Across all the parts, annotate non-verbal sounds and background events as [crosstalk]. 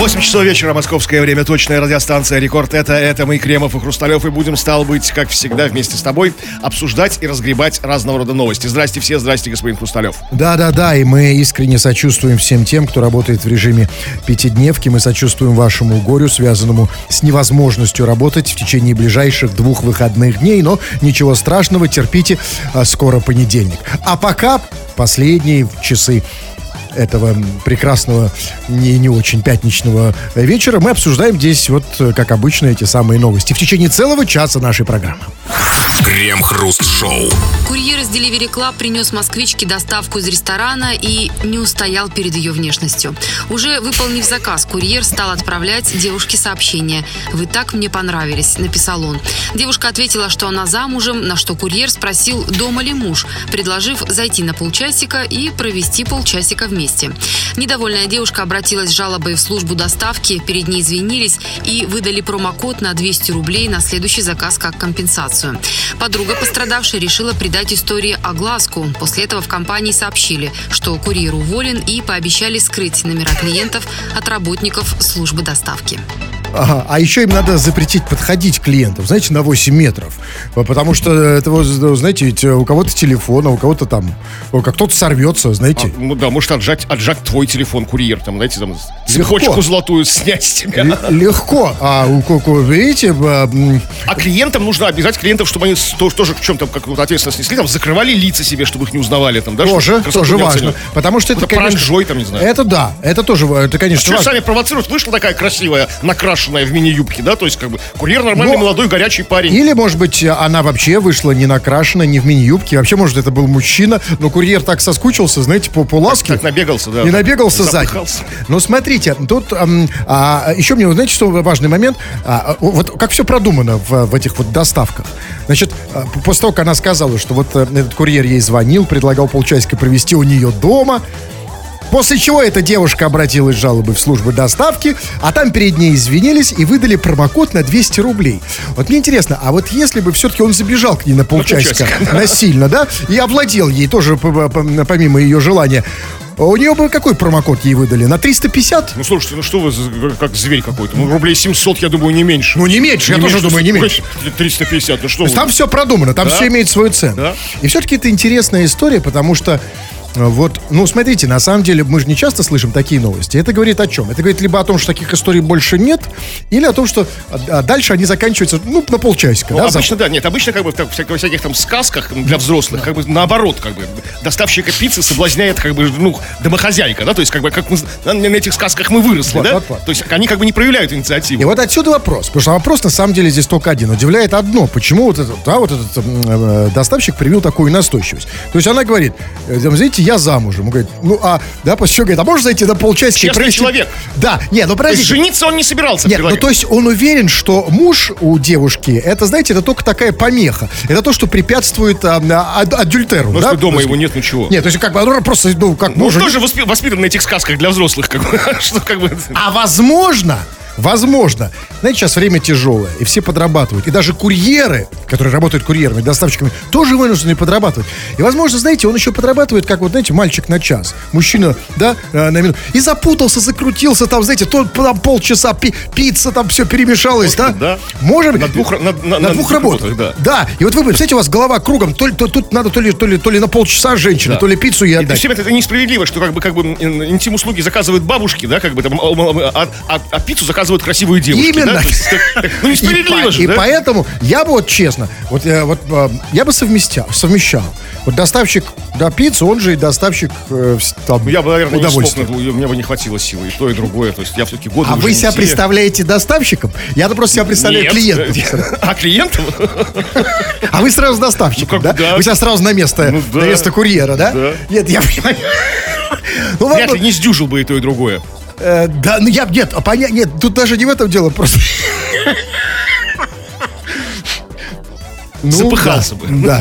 8 часов вечера, московское время, точная радиостанция «Рекорд». Это, это мы, Кремов и Хрусталев, и будем, стало быть, как всегда, вместе с тобой обсуждать и разгребать разного рода новости. Здрасте все, здрасте, господин Хрусталев. Да-да-да, и мы искренне сочувствуем всем тем, кто работает в режиме пятидневки. Мы сочувствуем вашему горю, связанному с невозможностью работать в течение ближайших двух выходных дней. Но ничего страшного, терпите, а скоро понедельник. А пока последние часы этого прекрасного, не, не очень пятничного вечера мы обсуждаем здесь, вот, как обычно, эти самые новости в течение целого часа нашей программы. Крем-хруст-шоу. Курьер из Delivery Club принес москвичке доставку из ресторана и не устоял перед ее внешностью. Уже выполнив заказ, курьер стал отправлять девушке сообщение. «Вы так мне понравились», — написал он. Девушка ответила, что она замужем, на что курьер спросил, дома ли муж, предложив зайти на полчасика и провести полчасика вместе. Недовольная девушка обратилась с жалобой в службу доставки, перед ней извинились и выдали промокод на 200 рублей на следующий заказ как компенсацию. Подруга пострадавшей решила придать истории огласку. После этого в компании сообщили, что курьер уволен и пообещали скрыть номера клиентов от работников службы доставки. Ага, а еще им надо запретить подходить клиентам, знаете, на 8 метров. Потому что это, знаете, ведь у кого-то телефон, а у кого-то там, как кто-то сорвется, знаете. А, ну да, может отжать, отжать твой телефон, курьер, там, знаете, там, цепочку золотую снять с тебя. Л- легко. А у кого, видите... А, а клиентам нужно обязать клиентов, чтобы они тоже, тоже в чем-то как ответственность несли, там, закрывали лица себе, чтобы их не узнавали, там, да? Тоже, тоже важно. Потому что это, конечно... Паранжой, там, не знаю. Это да, это тоже, это, конечно, а важно. сами провоцируют, вышла такая красивая, накрашенная накрашенная в мини-юбке, да? То есть, как бы, курьер нормальный, Но... молодой, горячий парень. Или, может быть, она вообще вышла не накрашена, не в мини-юбке. Вообще, может, это был мужчина, но курьер так соскучился, знаете, по, по ласке. Так, так набегался, да. И набегался сзади. Но смотрите, тут а, а, еще мне, знаете, что важный момент? А, вот как все продумано в, в этих вот доставках. Значит, а, после того, как она сказала, что вот э, этот курьер ей звонил, предлагал полчасика провести у нее дома, После чего эта девушка обратилась с жалобой в службу доставки, а там перед ней извинились и выдали промокод на 200 рублей. Вот мне интересно, а вот если бы все-таки он забежал к ней на полчасика насильно, да, и овладел ей тоже помимо ее желания, у нее бы какой промокод ей выдали? На 350? Ну, слушайте, ну что вы как зверь какой-то? Ну, рублей 700, я думаю, не меньше. Ну, не меньше, не я меньше, тоже думаю, не меньше. 350, ну что То есть там все продумано, там да? все имеет свою цену. Да? И все-таки это интересная история, потому что вот, ну, смотрите, на самом деле мы же не часто слышим такие новости. Это говорит о чем? Это говорит либо о том, что таких историй больше нет, или о том, что а, дальше они заканчиваются, ну, на полчасика. Ну, да, обычно, да, нет, обычно как бы в так, всяких, всяких там сказках для взрослых, как бы наоборот, как бы доставщика пиццы соблазняет как бы, ну, домохозяйка, да, то есть как бы как мы, на, на этих сказках мы выросли, вот, да? Вот, вот. То есть они как бы не проявляют инициативу. И вот отсюда вопрос, потому что вопрос на самом деле здесь только один. Удивляет одно, почему вот этот, да, вот этот э, доставщик привил такую настойчивость. То есть она говорит, э, знаете, я замужем. Он говорит, ну а, да, после чего говорит, а можешь зайти на полчасика? Честный провести... человек. Да, не, ну подождите. То есть жениться он не собирался. Нет, ну то есть он уверен, что муж у девушки, это, знаете, это только такая помеха. Это то, что препятствует а, а, адюльтеру. Ну, да? дома есть, его нет ничего. Нет, то есть как бы, ну, просто, ну, как ну, муж... Он тоже воспитан на этих сказках для взрослых, как бы, [laughs] что как бы... А возможно, Возможно. Знаете, сейчас время тяжелое, и все подрабатывают. И даже курьеры, которые работают курьерами, доставщиками, тоже вынуждены подрабатывать. И, возможно, знаете, он еще подрабатывает, как вот, знаете, мальчик на час. Мужчина, да, э, на минуту. И запутался, закрутился, там, знаете, то там полчаса пи пицца, там все перемешалось, да? Да. Быть. На двух, на, на, на двух работах. Да. да. И вот вы, представляете, у вас голова кругом, то, то, тут надо то ли, то ли, то ли на полчаса женщины, да. то ли пиццу ей отдать. И, это, это несправедливо, что как бы, как бы интим-услуги заказывают бабушки, да, как бы там, а, а, а пиццу заказывают красивые девушки. Именно. Да? Ну, несправедливо и, же, И да? поэтому я бы вот честно, вот, э, вот э, я бы совместял, совмещал. Вот доставщик да, пиццы, он же и доставщик э, там, ну, Я бы, наверное, удовольствия. не смог, мне бы не хватило силы, и то, и другое. То есть я все-таки годы А вы себя представляете доставщиком? Я-то просто себя представляю клиентом. [laughs] А клиентом? А вы сразу доставщиком, ну, да? да? Вы себя сразу на место, ну, да. на место курьера, да? да? Нет, я понимаю. [laughs] Ну, Вряд ли не сдюжил бы и то, и другое. Э, да, ну я, нет, а понятно, нет, тут даже не в этом дело, просто... Ну, Запыхался да, бы. Да.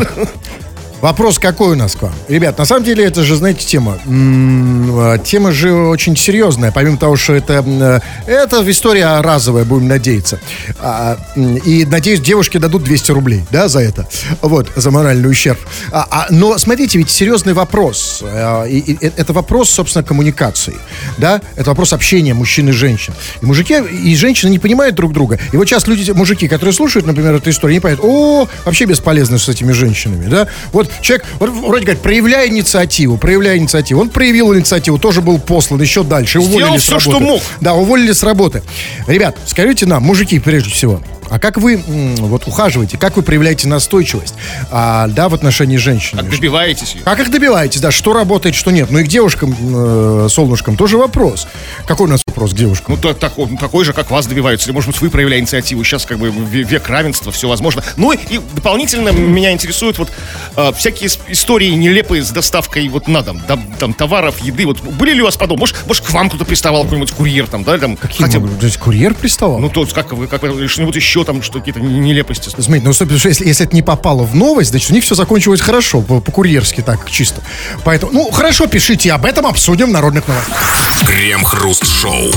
Вопрос какой у нас к вам? Ребят, на самом деле это же, знаете, тема. Э, тема же очень серьезная. Помимо того, что это, э, это история разовая, будем надеяться. А, и, надеюсь, девушки дадут 200 рублей, да, за это. Вот, за моральный ущерб. А, а, но, смотрите, ведь серьезный вопрос. А, и, и, это вопрос, собственно, коммуникации. Да? Это вопрос общения мужчин и женщин. И мужики и женщины не понимают друг друга. И вот сейчас люди, мужики, которые слушают, например, эту историю, не понимают, о, вообще бесполезно с этими женщинами, да? Вот человек, вроде говорит, проявляй инициативу, проявляй инициативу. Он проявил инициативу, тоже был послан еще дальше. Уволили Сделал с все, работы. что мог. Да, уволили с работы. Ребят, скажите нам, мужики, прежде всего, а как вы вот ухаживаете, как вы проявляете настойчивость, а, да, в отношении женщин? Как добиваетесь ее? Как их добиваетесь, да, что работает, что нет. Ну и к девушкам, э, солнышкам тоже вопрос. Какой у нас вопрос к девушкам? Ну, то, такой, такой же, как вас добиваются. Или, может быть, вы проявляете инициативу. Сейчас как бы век равенства, все возможно. Ну и дополнительно меня интересуют вот э, всякие истории нелепые с доставкой вот на дом, да, там, товаров, еды. Вот были ли у вас подобные? Может, может к вам кто-то приставал, какой-нибудь курьер там, да? Там, Какие хотя. То есть курьер приставал? Ну, то как как вы, что-нибудь еще там, что какие-то нелепости. Смотрите, ну, что если, если это не попало в новость, значит, у них все закончилось хорошо, по-курьерски так, чисто. Поэтому, ну, хорошо, пишите об этом, обсудим в народных новостях. Крем-хруст-шоу.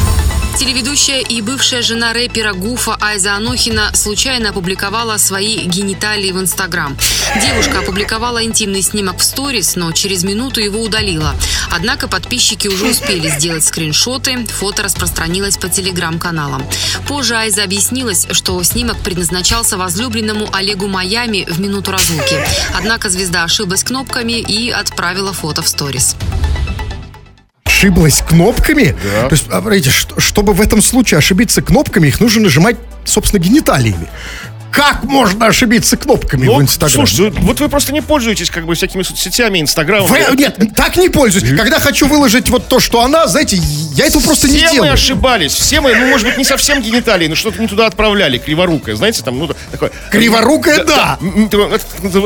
Телеведущая и бывшая жена рэпера Гуфа Айза Анохина случайно опубликовала свои гениталии в Инстаграм. Девушка опубликовала интимный снимок в сторис, но через минуту его удалила. Однако подписчики уже успели сделать скриншоты, фото распространилось по телеграм-каналам. Позже Айза объяснилась, что снимок предназначался возлюбленному Олегу Майами в минуту разлуки. Однако звезда ошиблась кнопками и отправила фото в сторис ошиблась кнопками. Да. То есть, смотрите, чтобы в этом случае ошибиться кнопками, их нужно нажимать, собственно, гениталиями. Как можно ошибиться кнопками ну, в Инстаграме? Слушайте, вот вы просто не пользуетесь как бы всякими соцсетями, Инстаграмом. Вы, нет, так не пользуюсь. Когда хочу выложить вот то, что она, знаете, я этого просто все не делаю. Все мы ошибались. Все мы, ну, может быть, не совсем гениталии, но что-то не туда отправляли. Криворукая, знаете, там, ну, такое... Криворукая, да. да.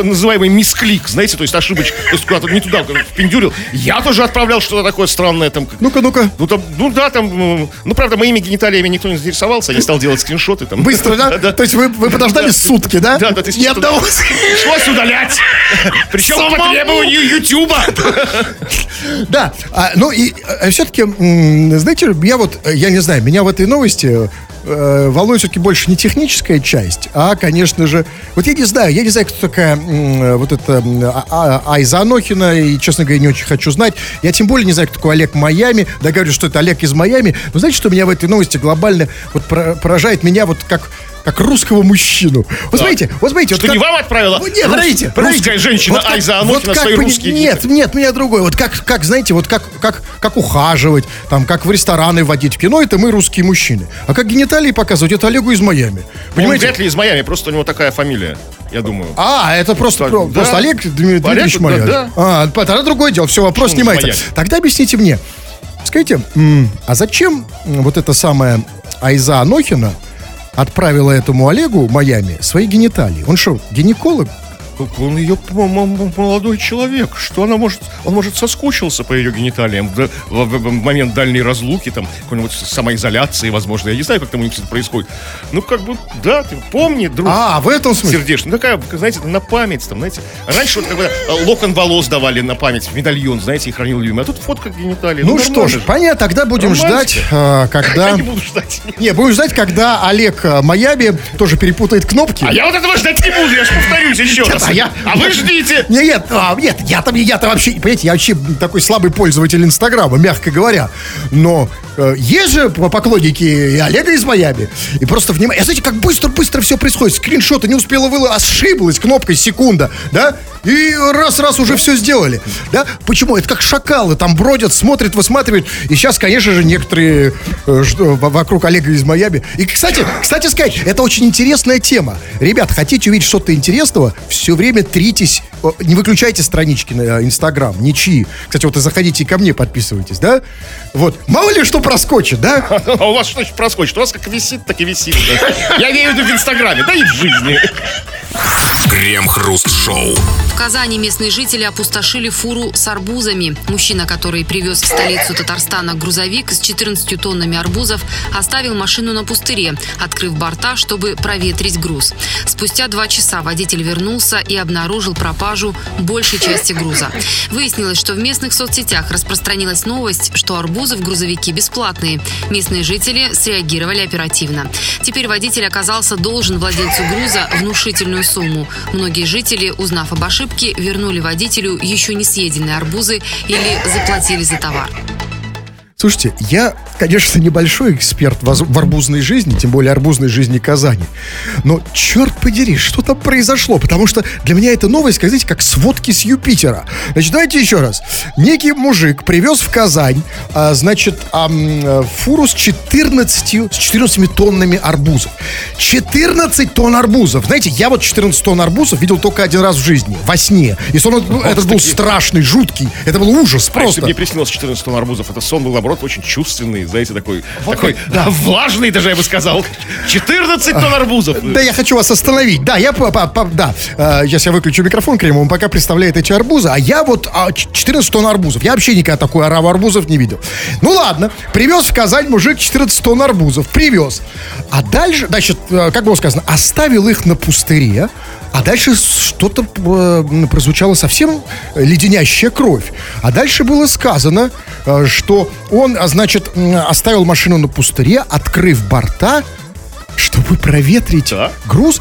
Называемый мисклик, знаете, то есть ошибочка. То есть куда-то не туда впендюрил. Я тоже отправлял что-то такое странное там. Ну-ка, ну-ка. Ну, там, ну да, там, ну, правда, моими гениталиями никто не заинтересовался, я стал делать скриншоты там. Быстро, да? [laughs] То есть вы, вы подождали сутки, да? Да, да, ты Ни одного. Пришлось удалять. [laughs] Причем по требованию Ютуба. [laughs] Да, а, ну и а, все-таки, знаете, я вот, я не знаю, меня в этой новости э, волнует все-таки больше не техническая часть, а, конечно же, вот я не знаю, я не знаю, кто такая вот эта а, Айза Анохина, и, честно говоря, не очень хочу знать. Я тем более не знаю, кто такой Олег Майами, да говорю, что это Олег из Майами. Но знаете, что меня в этой новости глобально вот поражает меня вот как как русского мужчину. Вот смотрите, вот смотрите. Что вот не вам отправила? Вот, нет, смотрите. Русская женщина вот как, Айза Анохина вот свои русские Нет, нет, меня другой. Вот как, как, знаете, вот как, как, как ухаживать, там, как в рестораны водить, в кино, это мы русские мужчины. А как гениталии показывать, это Олегу из Майами. Понимаете? Он вряд ли из Майами, просто у него такая фамилия я думаю. А, это просто, да. просто Олег Дмитриевич Майами. Да, да. А, тогда другое дело, все, вопрос Почему снимается. Тогда объясните мне, скажите, а зачем вот эта самая Айза Анохина отправила этому Олегу Майами свои гениталии. Он что, гинеколог? Он ее молодой человек. Что она может... Он, может, соскучился по ее гениталиям в, в, в момент дальней разлуки, там, какой-нибудь самоизоляции, возможно. Я не знаю, как там у них все это происходит. Ну, как бы, да, ты помни, друг. А, в этом смысле? Сердечно. Ну, такая, знаете, на память, там, знаете. Раньше вот бы э, локон волос давали на память, медальон, знаете, и хранил любимый. А тут фотка гениталии. Ну, ну что ж, понятно, тогда будем ждать, э, когда... [laughs] Я не буду ждать. Не, будем ждать, когда Олег э, Майами тоже перепутает кнопки. А я вот этого ждать не буду, я же повторюсь еще [laughs] раз. А, я, а вы ждите! Нет, нет, а, нет, я там, я-то вообще, понимаете, я вообще такой слабый пользователь Инстаграма, мягко говоря. Но э, есть же поклонники и Олега из Майами. И просто внимание. Знаете, как быстро-быстро все происходит. Скриншоты не успела выложить, ошиблась кнопкой секунда, да? И раз-раз уже все сделали. Да? Почему? Это как шакалы там бродят, смотрят, высматривают. И сейчас, конечно же, некоторые э, вокруг Олега из Майами. И, кстати, кстати сказать, это очень интересная тема. Ребят, хотите увидеть что-то интересного? Все время тритесь, не выключайте странички на Инстаграм, ничьи. Кстати, вот и заходите ко мне, подписывайтесь, да? Вот. Мало ли что проскочит, да? [laughs] А у вас что значит проскочит? У вас как висит, так и висит. Я имею в виду в Инстаграме, да и в жизни. Крем-хруст-шоу. В Казани местные жители опустошили фуру с арбузами. Мужчина, который привез в столицу Татарстана грузовик с 14 тоннами арбузов, оставил машину на пустыре, открыв борта, чтобы проветрить груз. Спустя два часа водитель вернулся и обнаружил пропажу экипажу большей части груза. Выяснилось, что в местных соцсетях распространилась новость, что арбузы в грузовике бесплатные. Местные жители среагировали оперативно. Теперь водитель оказался должен владельцу груза внушительную сумму. Многие жители, узнав об ошибке, вернули водителю еще не съеденные арбузы или заплатили за товар. Слушайте, я, конечно, небольшой эксперт в арбузной жизни, тем более арбузной жизни Казани. Но, черт подери, что там произошло? Потому что для меня эта новость, как, знаете, как сводки с Юпитера. Значит, давайте еще раз. Некий мужик привез в Казань, а, значит, а, фуру с 14, с 14 тоннами арбузов. 14 тонн арбузов. Знаете, я вот 14 тонн арбузов видел только один раз в жизни, во сне. И сон, ну, это был страшный, жуткий. Это был ужас а просто. мне приснилось 14 тонн арбузов, это сон был наоборот, очень чувственный, знаете, такой, вот такой да. [laughs] влажный даже, я бы сказал. 14 тонн арбузов. Да, я хочу вас остановить. Да, я, по, по, да, сейчас я выключу микрофон Кремов, он пока представляет эти арбузы, а я вот 14 тонн арбузов. Я вообще никогда такой ораву арбузов не видел. Ну ладно, привез в Казань мужик 14 тонн арбузов, привез. А дальше, значит, э, как было сказано, оставил их на пустыре, а дальше что-то э, прозвучало совсем леденящая кровь. А дальше было сказано, э, что он, а, значит, оставил машину на пустыре, открыв борта, чтобы проветрить да? груз.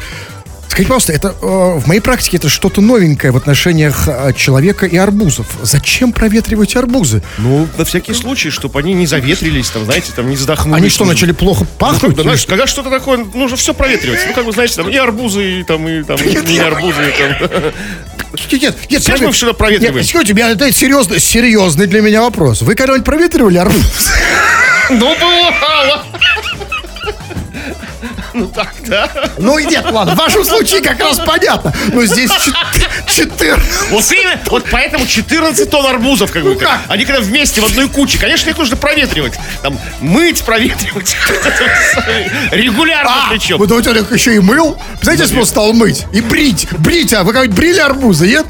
Скажите, пожалуйста, это э, в моей практике это что-то новенькое в отношениях э, человека и арбузов. Зачем проветривать арбузы? Ну, на всякий случай, чтобы они не заветрились, там, знаете, там не задохнулись. Они что, начали плохо пахнуть? Ну, когда, знаешь, когда что-то такое, нужно все проветривать. Ну, как бы, знаете, там и арбузы, и там, и там, и не арбузы, и там. Нет, нет. Все мы вчера проветриваем. Нет, скажите, это серьезный, серьезный для меня вопрос. Вы когда-нибудь проветривали арбуз? Ну, бывало. Ну так, да. Ну нет, ладно, в вашем случае как раз понятно. Но здесь 14. Вот именно, вот поэтому 14 тонн арбузов, как бы. Ну как? Они когда вместе в одной куче, конечно, их нужно проветривать. Там, мыть, проветривать. Регулярно а, причем. Вы думаете, он их еще и мыл? Знаете, если он стал мыть и брить. Брить, а вы как брили арбузы, нет?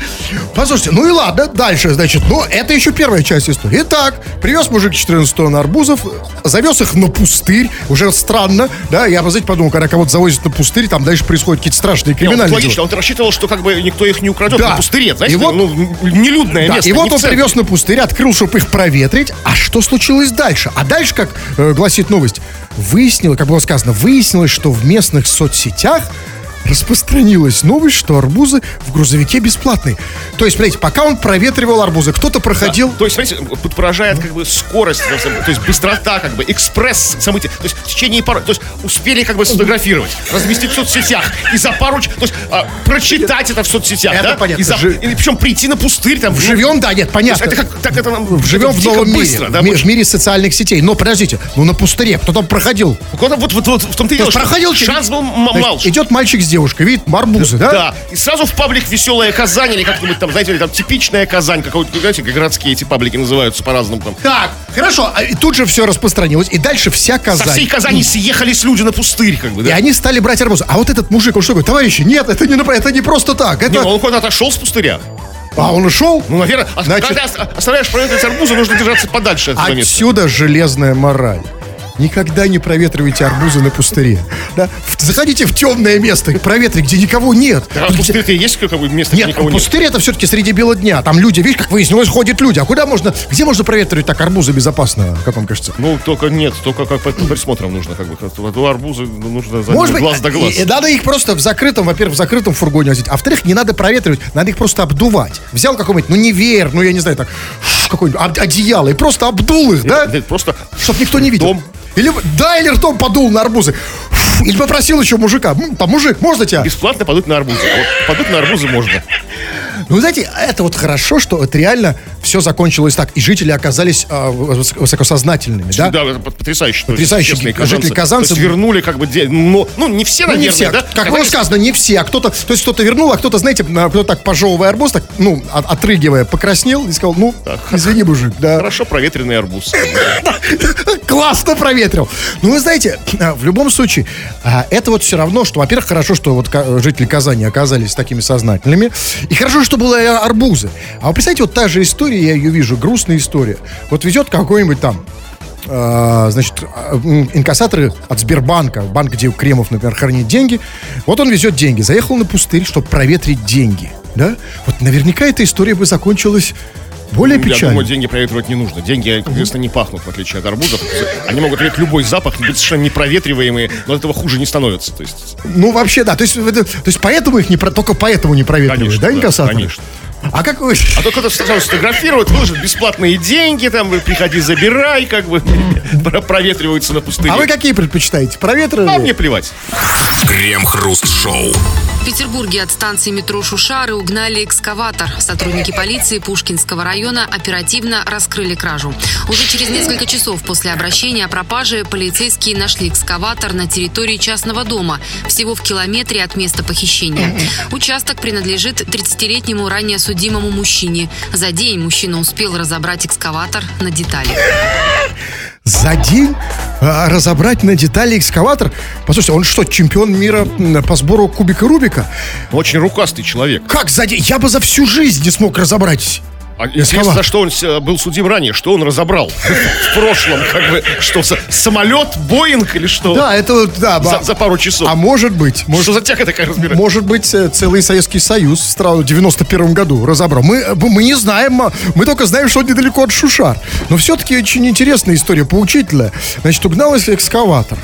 Послушайте, ну и ладно, дальше, значит, ну это еще первая часть истории. Итак, привез мужик 14 тонн арбузов, завез их на пустырь, уже странно, да, я, знаете, подумал, когда кого-то завозят на пустырь, там дальше происходят какие-то страшные криминальные Нет, логично, он рассчитывал, что как бы никто их не украдет да. на пустыре, знаете, и вот, ну, нелюдное да, место. И вот он привез на пустырь, открыл, чтобы их проветрить. А что случилось дальше? А дальше, как э, гласит новость, выяснилось, как было сказано, выяснилось, что в местных соцсетях распространилась новость, что арбузы в грузовике бесплатные. То есть, смотрите, пока он проветривал арбузы, кто-то проходил... Да. То есть, смотрите, тут поражает как бы скорость, то есть быстрота, как бы экспресс событий. То есть в течение пары... То есть успели как бы сфотографировать, разместить в соцсетях и за пару... То есть а, прочитать это в соцсетях, это да? понятно. И, за, Жи... и причем прийти на пустырь там... Живем, да, нет, понятно. Это как, так это нам... Живем в новом быстро, мире, да, в, в мире социальных сетей. Но подождите, ну на пустыре кто там проходил? Кто-то вот, вот, вот в том-то и дело, проходил, шанс был мал. Идет мальчик с девушкой, видит арбуз арбузы, да? Да. И сразу в паблик «Веселая Казань» или как-нибудь там, знаете, там «Типичная Казань», какой-то, знаете, городские эти паблики называются по-разному там. Так, хорошо. А, и тут же все распространилось. И дальше вся Казань. Со всей Казани съехались люди на пустырь, как бы, да? И они стали брать арбузы. А вот этот мужик, он что говорит? Товарищи, нет, это не, это не просто так. Это... Не, он куда-то отошел с пустыря. А он ушел? Ну, наверное, а Значит, когда оставляешь проветривать арбузы, нужно держаться подальше от Отсюда места. железная мораль. Никогда не проветривайте арбузы на пустыре. Да? Заходите в темное место, проветри, где никого нет. Да, где... пустырь есть какое место, нет, никого пустырь нет? это все-таки среди бела дня. Там люди, видишь, как выяснилось, ходят люди. А куда можно, где можно проветривать так арбузы безопасно, как вам кажется? Ну, только нет, только как под присмотром нужно, как бы. А арбузы нужно за Может быть, глаз до глаз. И, и надо их просто в закрытом, во-первых, в закрытом фургоне возить, а во-вторых, не надо проветривать, надо их просто обдувать. Взял какой-нибудь, ну не веер, ну я не знаю, так, какое-нибудь одеяло и просто обдул их, да? Нет, просто... Чтобы никто не видел. Дом или, да, или ртом подул на арбузы. Или попросил еще мужика. Там, мужик, можно тебя? Бесплатно подуть на арбузы. А вот подуть на арбузы можно. Ну, знаете, это вот хорошо, что это реально все закончилось так. И жители оказались э, высокосознательными, да? Да, это потрясающе. Потрясающие жители казанцы. То есть вернули как бы... Ну, ну не все, наверное, ну, не все. да? Как было сказано, не все. А кто-то... То есть кто-то вернул, а кто-то, знаете, кто так пожевывая арбуз, так, ну, отрыгивая, покраснел и сказал, ну, так. извини, мужик, да. Хорошо проветренный арбуз. [laughs] Классно проветрил. Ну, вы знаете, а, в любом случае, а, это вот все равно, что, во-первых, хорошо, что вот жители Казани оказались такими сознательными. И хорошо, что было арбузы. А вы представьте, вот та же история, я ее вижу, грустная история. Вот везет какой-нибудь там э, значит, инкассаторы от Сбербанка, банк, где Кремов, например, хранит деньги. Вот он везет деньги. Заехал на пустырь, чтобы проветрить деньги. да? Вот наверняка эта история бы закончилась более печально. Я думаю, деньги проветривать не нужно. Деньги, как известно, не пахнут, в отличие от арбузов. Они могут иметь любой запах, быть совершенно непроветриваемые, но от этого хуже не становится. То есть... Ну, вообще, да. То есть, то есть поэтому их не, только поэтому не проветривают, конечно, да, инкассаторы? конечно. А как вы... А то кто-то сразу сфотографирует, выложит бесплатные деньги, там, приходи, забирай, как бы, [laughs] проветриваются на пустыне. А вы какие предпочитаете? Проветриваемые? А мне плевать. Крем-хруст-шоу. Петербурге от станции метро Шушары угнали экскаватор. Сотрудники полиции Пушкинского района оперативно раскрыли кражу. Уже через несколько часов после обращения о пропаже полицейские нашли экскаватор на территории частного дома, всего в километре от места похищения. Участок принадлежит 30-летнему ранее судимому мужчине. За день мужчина успел разобрать экскаватор на детали за день а, разобрать на детали экскаватор. Послушайте, он что, чемпион мира по сбору кубика Рубика? Очень рукастый человек. Как за? Я бы за всю жизнь не смог разобрать. А известно, за что он был судим ранее, что он разобрал в прошлом, как бы, что самолет, Боинг или что? Да, это, да. За, за пару часов. А может быть. Может, что за тяга такая разбирать? Может быть, э, целый Советский Союз в 91 году разобрал. Мы, э, мы не знаем, мы только знаем, что он недалеко от Шушар. Но все-таки очень интересная история, поучительная. Значит, угналась экскаватор.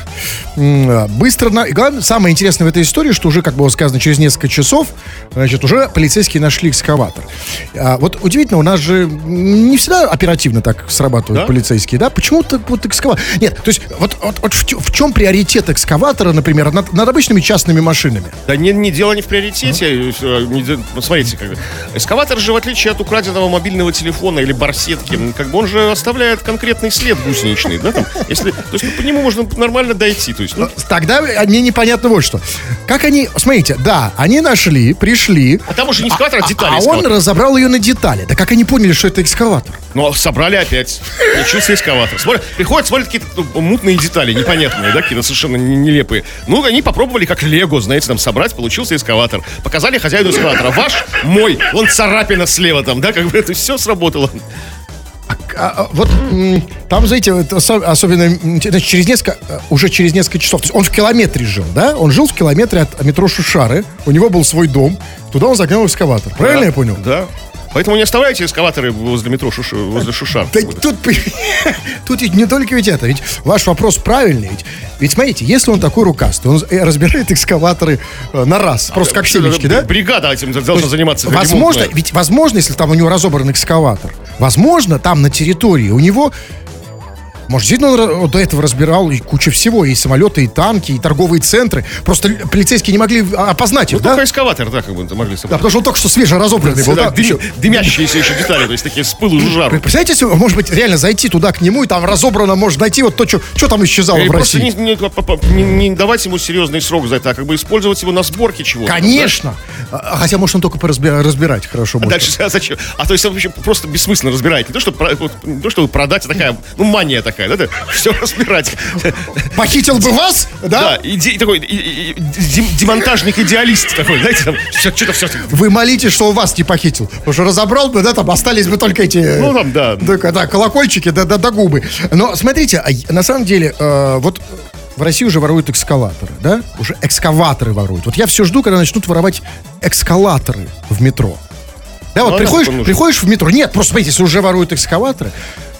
А, быстро, на... главное, самое интересное в этой истории, что уже, как было сказано, через несколько часов, значит, уже полицейские нашли экскаватор. А, вот удивительно, у нас же не всегда оперативно так срабатывают да? полицейские, да? Почему-то вот экскаватор... Нет, то есть вот, вот, вот в, в чем приоритет экскаватора, например, над, над обычными частными машинами? Да не, не дело не в приоритете. Не, смотрите, как, экскаватор же, в отличие от украденного мобильного телефона или барсетки, как бы он же оставляет конкретный след гусеничный, да, там, если, то есть ну, по нему можно нормально дойти, то есть, ну... Тогда мне непонятно вот что. Как они, смотрите, да, они нашли, пришли... А там уже не экскаватор, а, а детали. А, а он разобрал ее на детали. Да как они поняли, что это экскаватор. Ну, собрали опять. Получился экскаватор. Смотрят, приходят, смотрят какие-то ну, мутные детали, непонятные, да, какие-то совершенно нелепые. Ну, они попробовали как лего, знаете, там собрать, получился экскаватор. Показали хозяину экскаватора. Ваш, мой, он царапина слева там, да, как бы это все сработало. А, а, вот там, знаете, вот, особенно через несколько, э, уже через несколько часов, то есть он в километре жил, да? Он жил в километре от метро Шушары, у него был свой дом, туда он загнал экскаватор. Правильно да, я понял? Да. Поэтому не оставляйте экскаваторы возле метро, шуш... возле Шушар. Да, тут, [laughs] тут ведь не только ведь это, ведь ваш вопрос правильный. Ведь, ведь смотрите, если он такой рукастый, он э, разбирает экскаваторы э, на раз, а, просто как семечки, да? Бригада этим должна заниматься. Возможно, ведь возможно, если там у него разобран экскаватор, возможно, там на территории у него может, действительно он до этого разбирал и кучу всего, и самолеты, и танки, и торговые центры. Просто полицейские не могли опознать их, ну, да? только эскаватор, да, как бы могли собрать. Да, потому что он только что свеже разобранный был, да? Дым. Дымящиеся еще детали, то есть такие с пылу жару. Представляете, если, может быть, реально зайти туда к нему, и там разобрано, может найти вот то, что, там исчезало и в России. Не, не, не, давать ему серьезный срок за это, а как бы использовать его на сборке чего-то. Конечно. Да? А, хотя, может, он только разбирать, разбирать хорошо. А дальше а зачем? А то есть он вообще просто бессмысленно разбирает. Не то, чтобы, не то, чтобы продать, а такая, ну, мания такая, да? Все разбирать. Похитил бы вас, да? Да, иде, такой и, и, демонтажник-идеалист такой, знаете, там что-то все. Вы молитесь, что у вас не похитил. Потому что разобрал бы, да, там остались бы только эти... Ну, там, да. Да, да колокольчики, да, да, да, губы. Но смотрите, а на самом деле, э, вот в России уже воруют экскаваторы, да? Уже экскаваторы воруют. Вот я все жду, когда начнут воровать экскалаторы в метро. Да, вот ну, приходишь, приходишь в метро. Нет, просто смотрите, если уже воруют экскаваторы,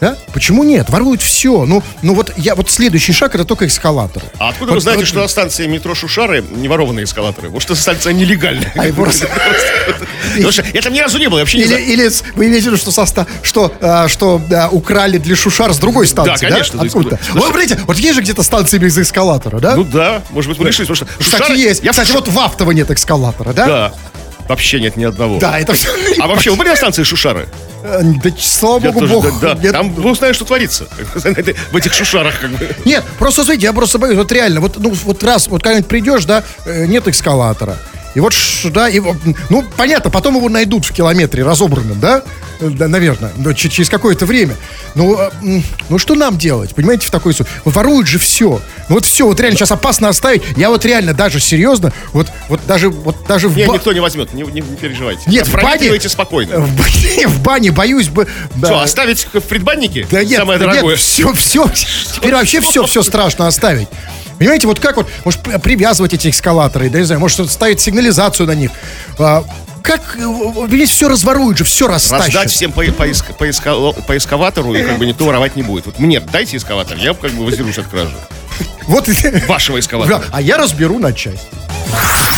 да? Почему нет? Воруют все. Ну, ну вот я вот следующий шаг это только эскалаторы. А откуда вот, вы знаете, вот, что на станции метро Шушары не ворованные эскалаторы? Потому что станция нелегальная. А просто... Потому что я там ни разу не был, вообще не или, или вы имеете в виду, что, состав, что, а, что украли для Шушар с другой станции, да? конечно. Да? Откуда? Вот, смотрите, вот есть же где-то станции без эскалатора, да? Ну да, может быть, мы решили, потому что Кстати, есть. Кстати, вот в Автово нет эскалатора, да? Да. Вообще нет ни одного. Да, это все. А вообще, вы были на станции Шушары? Э, да, слава богу, тоже, бог. Да, да. Там вы узнаете, что творится [laughs] в этих шушарах. Как бы. Нет, просто, смотрите, я просто боюсь, вот реально, вот, ну, вот раз, вот когда-нибудь придешь, да, э, нет эскалатора. И вот, да, и, ну, понятно, потом его найдут в километре разобранным, да? Да наверное, через какое-то время. Ну, а, ну, что нам делать, понимаете, в такой суд? Воруют же все. Ну, вот все, вот реально сейчас опасно оставить. Я вот реально даже серьезно, вот, вот даже, вот даже в... Нет, ба... никто не возьмет, не, не, не переживайте. Нет, в бане... спокойно. В бане, [laughs] в бане боюсь бы... Да. Что, оставить в предбаннике? Да нет, Самое дорогое. Нет, все, все, теперь вообще все, все страшно оставить. Понимаете, вот как вот, может, привязывать эти эскалаторы, да, не знаю, может, ставить сигнализацию на них. А, как э, весь все разворуют же, все растащат. Раздать всем по, по, эск- по эска- по эскаватору, и как бы никто воровать не будет. Вот мне дайте эскаватор, я как бы воздержусь от кражи. Вот, [laughs] Вашего эскаватора. а я разберу на части.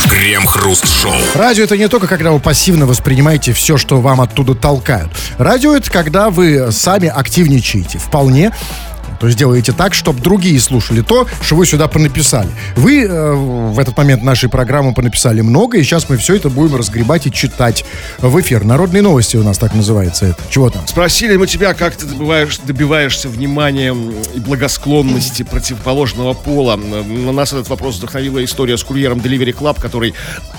Крем-хруст-шоу. Радио это не только когда вы пассивно воспринимаете все, что вам оттуда толкают. Радио это когда вы сами активничаете. Вполне. То есть делаете так, чтобы другие слушали то, что вы сюда понаписали. Вы э, в этот момент нашей программы понаписали много, и сейчас мы все это будем разгребать и читать в эфир. Народные новости у нас так называется это. Чего там? Спросили мы тебя, как ты добиваешь, добиваешься внимания и благосклонности противоположного пола. На нас этот вопрос вдохновила история с курьером Delivery Club, который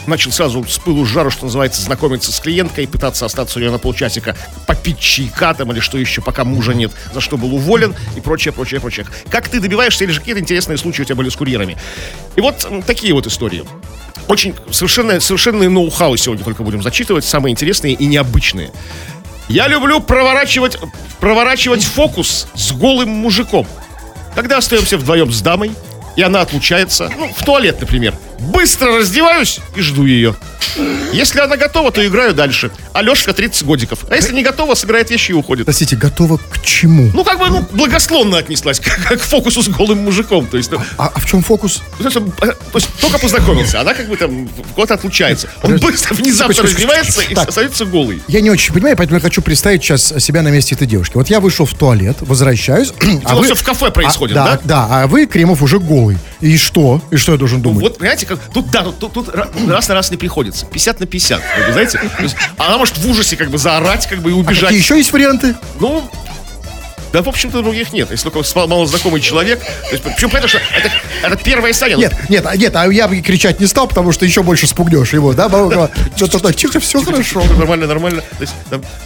начал сразу с пылу с жару, что называется, знакомиться с клиенткой, пытаться остаться у нее на полчасика, попить чайка там или что еще, пока мужа нет, за что был уволен и прочее, прочее, прочее. Как ты добиваешься, или же какие-то интересные случаи у тебя были с курьерами? И вот такие вот истории. Очень совершенно, совершенно ноу-хау сегодня только будем зачитывать, самые интересные и необычные. Я люблю проворачивать, проворачивать фокус с голым мужиком. Когда остаемся вдвоем с дамой, и она отлучается, ну, в туалет, например. Быстро раздеваюсь и жду ее. Если она готова, то играю дальше. Алешка 30 годиков. А если не готова, собирает вещи и уходит. Простите, готова к чему? Ну, как бы, ну, благосклонно отнеслась [laughs] к, к фокусу с голым мужиком. То есть, ну, А, а в чем фокус? то есть, он, э, то есть только познакомился, она как бы там куда-то отлучается. Он быстро, внезапно раздевается и Так. остается голый. Я не очень понимаю, поэтому я хочу представить сейчас себя на месте этой девушки. Вот я вышел в туалет, возвращаюсь. [clears throat] а всё в кафе происходит, а, да? Да, а вы, Кремов, уже голый. И что? И что я должен думать? Вот, понимаете, как тут, да, тут, тут, тут ра- раз на раз не приходится. 50 на 50, как бы, знаете? То есть она может в ужасе как бы заорать, как бы и убежать. Какие еще есть варианты? Ну, да, в общем-то, других нет. Если только малознакомый человек. То есть, причем понятно, что это, это первая стадия. Нет, нет, а- нет, а я бы кричать не стал, потому что еще больше спугнешь его, да? Баба говорила, «Да-да-да, Тихо, все хорошо. Нормально, нормально.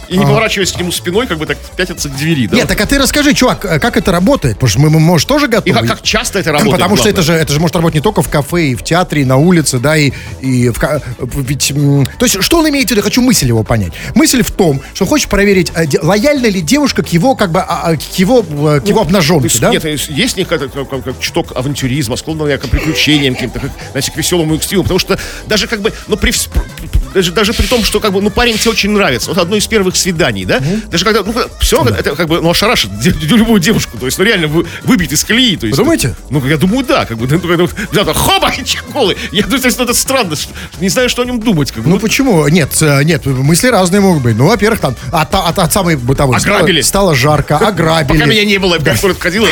И не поворачиваясь к нему спиной, как бы так пятиться к двери. Да? Нет, так а ты расскажи, чувак, э, как это работает? Потому что мы, может, тоже и готовы. как, как часто это работает? Потому что это же, это же может работать не только в кафе, и в театре, и на улице, да, и, и в... Ведь, то есть, что он имеет в виду? Я хочу мысль его понять. Мысль в том, что хочет проверить, э, лояльна ли девушка к его, как бы, а, а, к его, э, к его То обнаженке, да? Нет, есть, некая как, как- как чуток авантюризма, склонного к приключениям, каким-то, как, знаете, к веселому экстриму. Потому что даже как бы, ну, при, даже, даже при том, что как бы, ну, парень тебе очень нравится. Вот одно из первых свиданий, да? Даже когда, ну, все, это как бы, ну, ошарашит любую девушку. То есть, ну, реально вы, выбить из колеи. То есть, Вы думаете? Ну, я думаю, да. Как бы, ну, ну, взял так, хоба, [laughs] чеколы. Я думаю, то есть, ну, это странно. Не знаю, что о нем думать. Как бы. Ну Ну, почему? Нет, э, нет, мысли разные могут быть. Ну, во-первых, там от, от, от самой бытовой Ограбили. стало, стало жарко, ограбили. Пока меня не было, я в город ходил,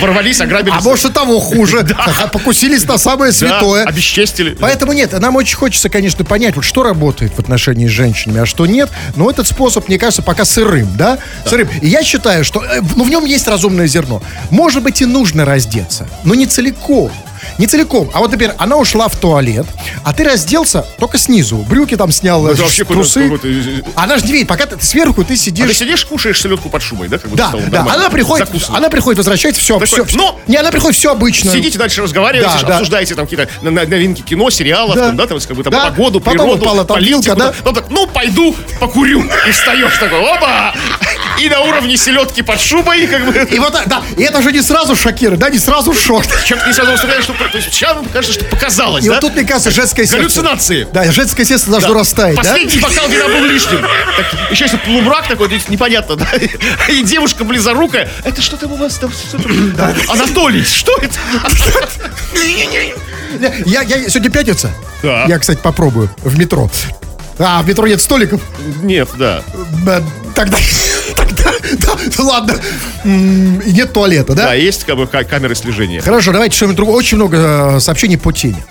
ворвались, ограбили. А может и того хуже. [laughs] Покусились на самое святое. обесчестили. Поэтому нет, нам очень хочется, конечно, понять, вот что работает в отношении с женщинами, а что нет. Но этот способ, мне кажется, пока сырым, да? Сырым. И я считаю, что э, ну, в нем есть разумное зерно. Может быть, и нужно раздеться, но не целиком. Не целиком. А вот, например, она ушла в туалет, а ты разделся только снизу. Брюки там снял, э, это вообще трусы. какой-то- какой-то- Она же не видит, пока ты сверху ты А сидишь. ты сидишь, кушаешь селедку под шубой, да? Как бы Да, да, она приходит, Закусываешь. она приходит, возвращается, все, Такой, все, «Ну!» Не, она приходит, все обычно. Сидите дальше разговариваете, Да, да. обсуждаете там какие-то новинки кино, сериалов, Да. там, да, там, как бы, там, Да. погоду, Потом природу, упала там политику. вилка, да. Так, ну, пойду покурю. И встаешь такой, оба! И на уровне селедки под шубой, как бы... И вот, да, и это же не сразу шокирует, да, не сразу шок. Чем-то не сразу что... То есть сейчас кажется, что показалось, И да? вот тут, мне кажется, женское сердце. Галлюцинации. Да, женское сердце должно Да. растаять, да? Последний бокал вина был лишним. Так, еще если полумрак такой, непонятно, да? И девушка близорукая. Это что там у вас там? Там? Анатолий, что это? Я, я сегодня пятница. Да. Я, кстати, попробую в метро. А, в метро нет столиков. Нет, да. Э, тогда, [laughs] да, ладно. И нет туалета, да? Да, есть как бы ка- камеры слежения. Хорошо, давайте что-нибудь другое. Очень много э, сообщений по теме.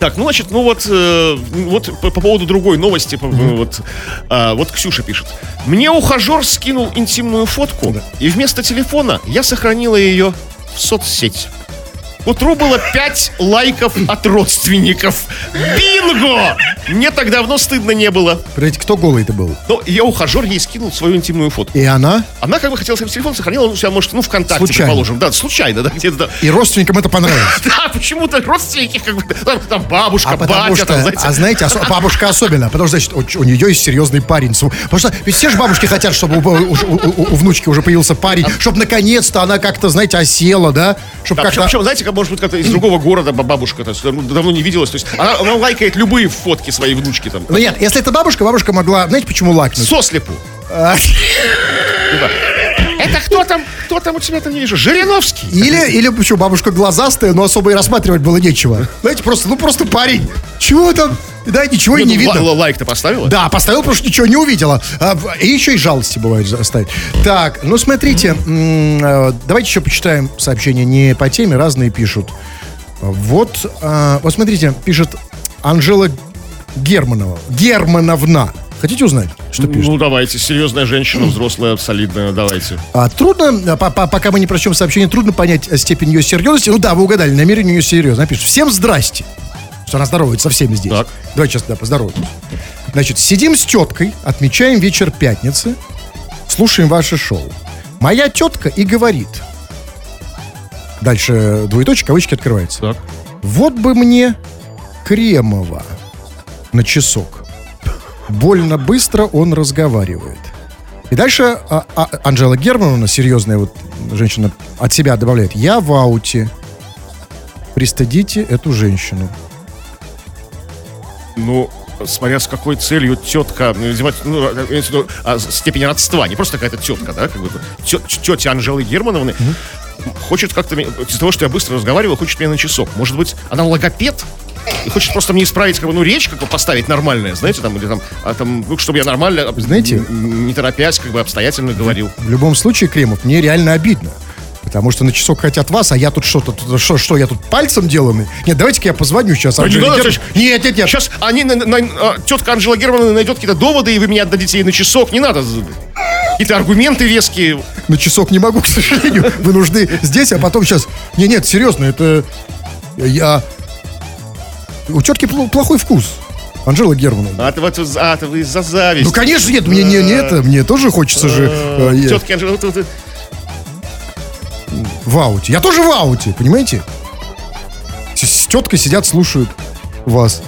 Так, ну, значит, ну вот, э, вот по, по поводу другой новости, вот, а, вот Ксюша пишет. Мне ухажер скинул интимную фотку, и вместо телефона я сохранила ее в соцсеть. Утру было 5 лайков от родственников. Бинго! Мне так давно стыдно не было. Подождите, кто голый это был? Но ее ухажер ей скинул свою интимную фотку. И она? Она как бы хотела себе телефон, сохранила у себя, может, ну, ВКонтакте, Случайно. предположим. Да, случайно, да, где-то. да. И родственникам это понравилось. [laughs] Да, почему-то родственники, как бы, там, там бабушка, А батя, что, там, знаете. а знаете, осо- бабушка особенно, потому что, значит, у, у нее есть серьезный парень. Потому что ведь все же бабушки хотят, чтобы у, у- у- у внучки уже появился парень, чтобы наконец-то она как-то, знаете, осела, да? Чтобы Да, как-то... причем, знаете, как может быть, как-то из другого города бабушка, то есть, ну, давно не виделась. То есть она, она лайкает любые фотки своей внучки там. Ну нет, если это бабушка, бабушка могла, знаете, почему лайкнуть? Сослепу. Это кто там? Кто там у тебя там не вижу? Жириновский. Или, или почему бабушка глазастая, но особо и рассматривать было нечего. Знаете, просто, ну просто парень. Чего там? Да, ничего и Ну, не видно. ла- Лайк-то поставила? Да, поставил, потому что ничего не увидела. А, и еще и жалости бывают оставить. Так, ну смотрите, м, э, давайте еще почитаем сообщения не по теме, разные пишут. Вот, а, вот смотрите, пишет Анжела Германова. Германовна. Хотите узнать, что пишет? Ну, давайте, серьезная женщина, взрослая, солидная, давайте. А, трудно, а, по- по- пока мы не прочтем сообщение, трудно понять э, степень ее серьезности. Ну да, вы угадали, намерение у нее серьезно. Пишет, всем здрасте. Что она здоровается со всеми здесь. Так. Давай сейчас, да, поздороваемся. Значит, сидим с теткой, отмечаем вечер пятницы, слушаем ваше шоу. Моя тетка и говорит. Дальше двоеточие, кавычки открывается. Так. Вот бы мне кремова на часок. Больно быстро он разговаривает. И дальше а, а, Анжела Германовна, серьезная вот женщина, от себя добавляет. Я в ауте. Пристыдите эту женщину. Ну, смотря с какой целью тетка, ну, ну, а, степень родства, не просто какая-то тетка, да, как бы, тетя Анжелы Германовны хочет как-то, из-за того, что я быстро разговариваю, хочет меня на часок. Может быть, она логопед? И хочет просто мне исправить, как бы, ну, речь, как бы поставить нормальная, знаете, там, или там, а, там, ну, чтобы я нормально, Знаете- не торопясь, как бы, обстоятельно говорил. В любом случае, Кремов, мне реально обидно. Потому что на часок хотят вас, а я тут что-то, что, что, я тут пальцем деланный? Нет, давайте-ка я позвоню сейчас. Да не Анжеле надо, Герман- Нет, нет, нет. Сейчас они, на- на- а, тетка Анжела Германовна найдет какие-то доводы, и вы меня отдадите ей на часок. Не надо. Какие-то аргументы веские. На часок не могу, к сожалению. Вы нужны здесь, а потом сейчас... Не, нет, серьезно, это... Я... У тетки пл- плохой вкус. Анжела Германовна. А ты вот, а, вы из-за зависти. Ну, конечно, нет, мне не, не это, мне тоже хочется же э, я- Тетки Анжела, вот- вот- в ауте. Я тоже в ауте, понимаете? С, с теткой сидят, слушают вас.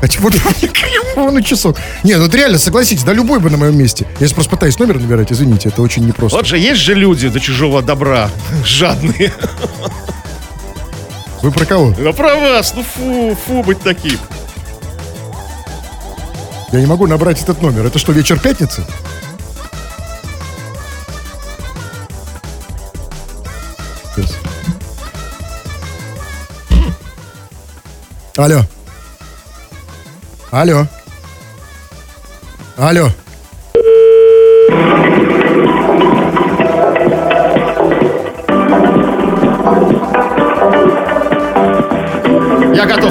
Хотя вот мне Кремова на часок. Не, ну это реально, согласитесь, да любой бы на моем месте. Я сейчас просто пытаюсь номер набирать, извините, это очень непросто. Вот же есть же люди до чужого добра, жадные. [laughs] Вы про кого? Да про вас, ну фу, фу быть таким. Я не могу набрать этот номер. Это что, вечер пятницы? Сейчас. Алло. Алло. Алло.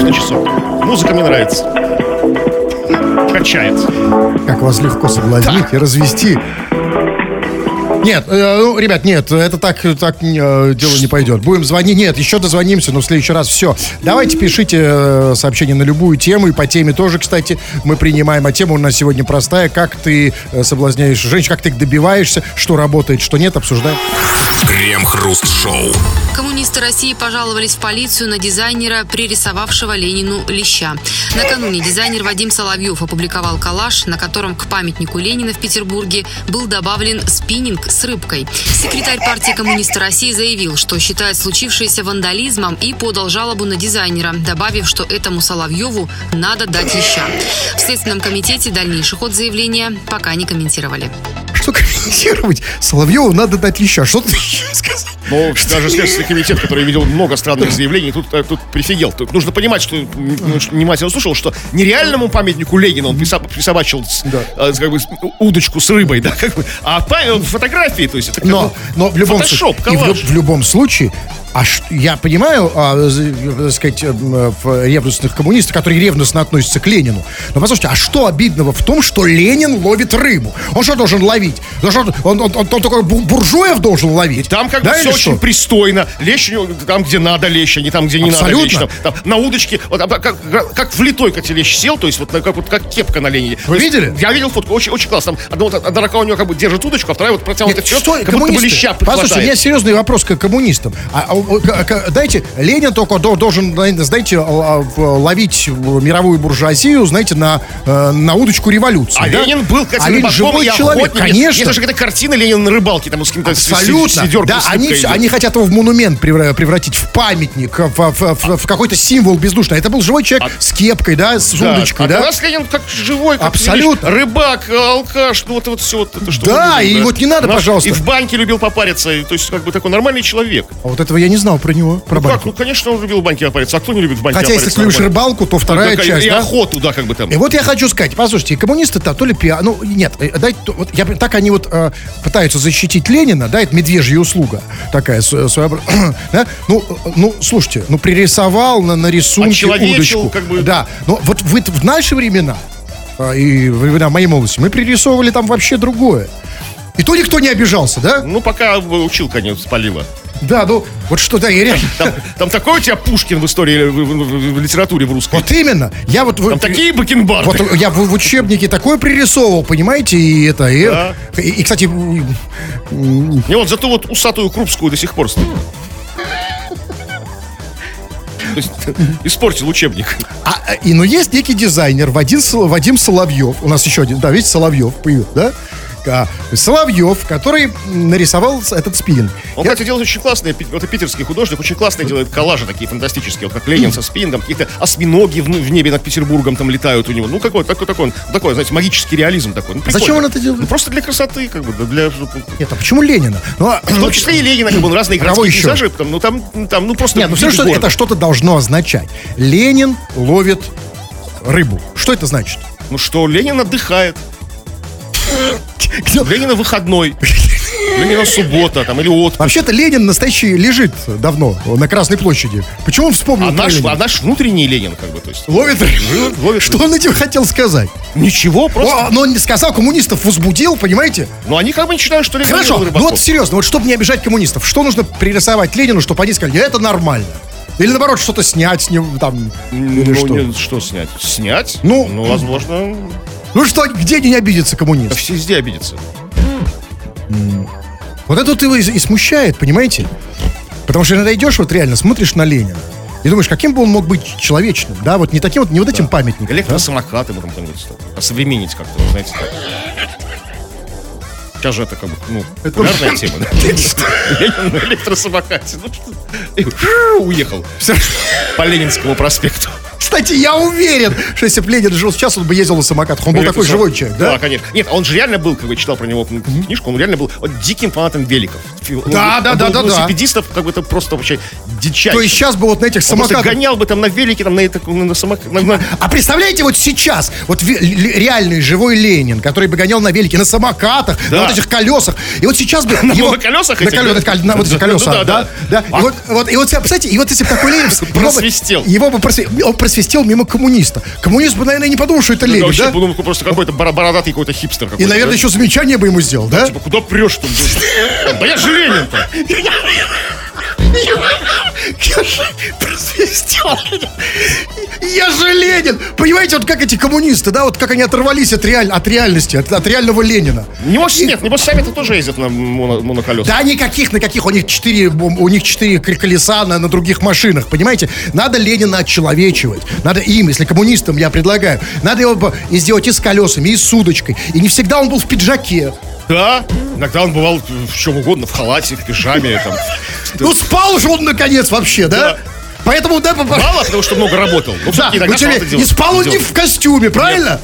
Готов на часок. Музыка мне нравится. Качает. Как вас легко соблазнить и развести. Нет, э, ну, ребят, нет, это так, так э, дело не пойдет. Будем звонить. Нет, еще дозвонимся, но в следующий раз все. Давайте пишите э, сообщение на любую тему. И по теме тоже, кстати, мы принимаем. А тема у нас сегодня простая. Как ты э, соблазняешь женщин, как ты их добиваешься, что работает, что нет, обсуждаем. Крем-хруст-шоу. Коммунисты России пожаловались в полицию на дизайнера, пририсовавшего Ленину леща. Накануне дизайнер Вадим Соловьев опубликовал коллаж, на котором к памятнику Ленина в Петербурге был добавлен спиннинг с рыбкой. Секретарь партии коммунисты России заявил, что считает случившееся вандализмом и подал жалобу на дизайнера, добавив, что этому Соловьеву надо дать леща. В Следственном комитете дальнейший ход заявления пока не комментировали. Что комментировать? Соловьеву надо дать еще. Что ты еще сказал? Ну, даже Следственный комитет, который видел много странных заявлений, тут, э, тут прифигел. Тут нужно понимать, что ну, что внимательно слушал, что нереальному памятнику Ленина он присобачил с- э, как бы, удочку с рыбой, да, как бы, а па- фотографии, то есть это Но, но в любом фотошоп, случае, в, в любом случае, а ш- я понимаю, а, так сказать, эм, в ревностных коммунистов, которые ревностно относятся к Ленину. Но послушайте, а что обидного в том, что Ленин ловит рыбу? Он что должен ловить? Ну, что, Он, он, он, он такой бу- буржуев должен ловить? Там как бы Да, все или очень что? пристойно. Лещ там, где надо лещ, а не там, где не Абсолютно. надо лещ. Там, там на удочке, вот, а, как, как влитой, как лещ сел, то есть вот как, вот, как кепка на Ленине. Вы есть видели? Я видел фотку, очень, очень классно. Там одна, вот, одна рука у него как бы держит удочку, а вторая вот протянута вперед, что, как будто бы коммунисты? леща Послушайте, у меня серьезный вопрос к коммунистам. А, а дайте, Ленин только до- должен, знаете, а, ловить мировую буржуазию, знаете, на, э, на удочку революции. А да? Ленин был, кстати, а Ленин живой человек, охотник. конечно. Есть даже какая-то картина Ленина на рыбалке, там с каким-то Абсолютно. Да, они, идет. они хотят его в монумент превра- превратить, в памятник, в, в- в- в какой-то символ бездушный. Это был живой человек с кепкой, да, с Да, удочкой, а да. нас Ленин как живой, как Абсолютно. видишь, рыбак, алкаш, ну вот, вот все вот это, что Да, видим, и вот не надо, Наш- пожалуйста. И в банке любил попариться, то есть как бы такой нормальный человек. А вот этого я не знал про него, про Ну как, банку. ну конечно он любил в попариться, а кто не любит в банке Хотя, если ты любишь рыбалку, то вторая Да, часть, и да? охоту, да, как бы там. И вот я хочу сказать, послушайте, коммунисты-то то ли пиа... Ну, нет, э, дайте, вот я, так они вот э, пытаются защитить Ленина, да, это медвежья услуга такая сво- своеобразная. [clears throat] да? Ну, э, ну, слушайте, ну, пририсовал на, на рисунке удочку. как бы. Да, но вот вы, в наши времена, э, и времена моей молодости, мы пририсовывали там вообще другое. И то никто не обижался, да? Ну, пока училка не спалила. Да, ну, вот что, да, я реально... [laughs] Там, там такой у тебя Пушкин в истории, в, в- в- в литературе в русской. Вот именно. Я вот... Там такие бакенбарды. Вот я в, в учебнике такое пририсовывал, понимаете, и это, и, Да. и, и, кстати, Не, вот зато вот усатую Крупскую до сих пор стоит. То есть испортил учебник. а, а, и, ну, есть некий дизайнер, Вадим, Вадим Соловьев, у нас еще один, да, видите, Соловьев появился, да? А, Соловьев, который нарисовал этот спиннинг. Он, Я- кстати, делает очень классные, это питерский художник, очень классные делает коллажи такие фантастические, вот как Ленин со спиннингом, какие-то осьминоги в, в небе над Петербургом там летают у него. Ну, какой такой, такой, он, такой, знаете, магический реализм такой. Ну, прикольно. Зачем он это делает? Ну, просто для красоты, как бы, для... Нет, а почему Ленина? Ну, а- В том числе и Ленина, как бы, он разные городские еще? пейзажи, там, ну, там, там, ну, просто... Нет, ну все, что это что-то должно означать. Ленин ловит рыбу. Что это значит? Ну, что Ленин отдыхает, Где- Ленина выходной, Ленина суббота, там, или отпуск. Вообще-то Ленин настоящий лежит давно на Красной площади. Почему он вспомнил А наш, Ленина? а наш внутренний Ленин, как бы, то есть... Ловит рыбу. Ловит- Что он этим хотел сказать? Ничего, просто... О, но он не сказал, коммунистов возбудил, понимаете? Ну, они как бы не считают, что Ленин Хорошо, ну вот серьезно, вот чтобы не обижать коммунистов, что нужно пририсовать Ленину, чтобы они сказали, это нормально? Или наоборот, что-то снять с него там, или ну, что? не- что снять? Снять? Ну, ну, возможно, Ну что, где не обидится коммунист? везде обидятся. Вот это вот его и, и смущает, понимаете? Потому что иногда идешь, вот реально смотришь на Ленина, и думаешь, каким бы он мог быть человечным, да, вот не таким вот, не вот этим памятником. да? Электросамокаты мы там как-нибудь что-то осовременить как-то, вы знаете, так. Сейчас же это как бы, ну, популярная [laughs] тема, да? Ленин на электросамокате. Ну, что- [laughs] уехал по Ленинскому проспекту. Кстати, я уверен, что если бы Ленин жил сейчас, он бы ездил на самокатах. Он был такой живой человек, да? Да, конечно. Нет, он же реально был, как бы читал про него книжку, он реально был диким фанатом великов. Он Да, да, он да, да, да. велосипедистов, как бы это просто вообще дичайше. То есть сейчас бы вот на этих самокатах... гонял бы там на велике, там на, на, на самок- на- на- А представляете, вот сейчас, вот реальный живой Ленин, который бы гонял на велике, на самокатах, Да. на вот этих колесах. И вот сейчас бы... [laughs] На его- моноколесах На, да? на вот этих Ну колесах, да, да? да. да. А- И, вот, вот, и вот, представьте, и вот если бы такой Ленин... Просвистел. Его бы просвистел, он просвистел мимо коммуниста. Коммунист бы, наверное, не подумал, что это Ну, Ленин, да? ну, просто какой-то бородатый какой-то хипстер. И, наверное, еще замечание бы ему сделал, да? Типа, куда прешь там? [laughs] Да я же Ленин-то. Я же просвистел. Я же Ленин. Понимаете, вот как эти коммунисты, да, вот как они оторвались от, реаль- от реальности, от, от реального Ленина. Не может, нет, небось сами-то тоже ездят на моно- моноколесах. Да никаких, на каких, у них четыре, у них четыре колеса на, на других машинах, понимаете? Надо Ленина отчеловечивать. Надо им, если коммунистам я предлагаю, надо его и сделать и с колесами, и с удочкой. И не всегда он был в пиджаке. Да, иногда он бывал в чем угодно, в халате, в пижаме, там. Ну спал же он наконец вообще, да? Да. Поэтому, да. Мало, потому что много работал. Но Да, тебе- делал- спал он не в костюме, правильно?